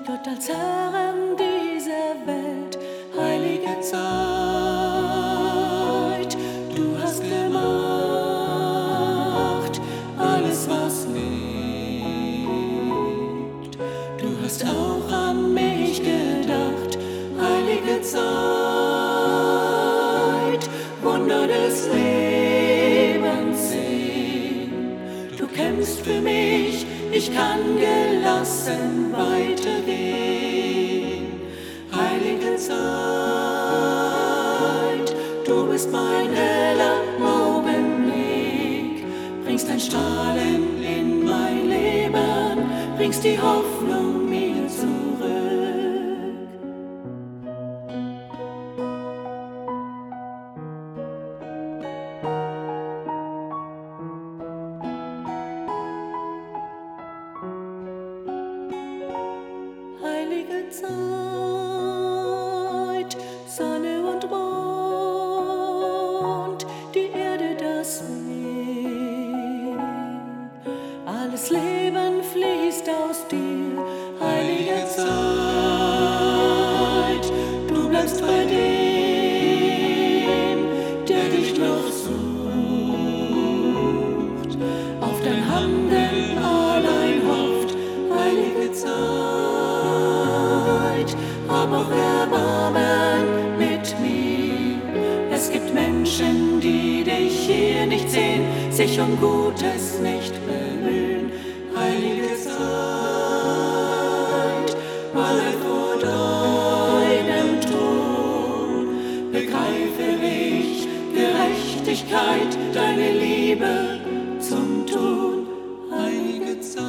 als Herren dieser Welt, heilige Zeit. Du hast gemacht alles, was lebt. Du hast auch an mich gedacht, heilige Zeit. Wunder des Lebens sehen. Du kämpfst für mich, ich kann gelassen weitergehen. Heilige Zeit, du bist mein heller Augenblick, bringst ein Strahlen in mein Leben, bringst die Hoffnung mir zurück. Zeit, Sonne und Mond, die Erde, das Meer. Alles Leben fließt aus dir, heilige Zeit. Auch Erbarmen mit mir. Es gibt Menschen, die dich hier nicht sehen, sich um Gutes nicht bemühen. Heilige Zeit, alle vor deinem Thron begreife ich Gerechtigkeit, deine Liebe zum Tun. Heilige Zeit,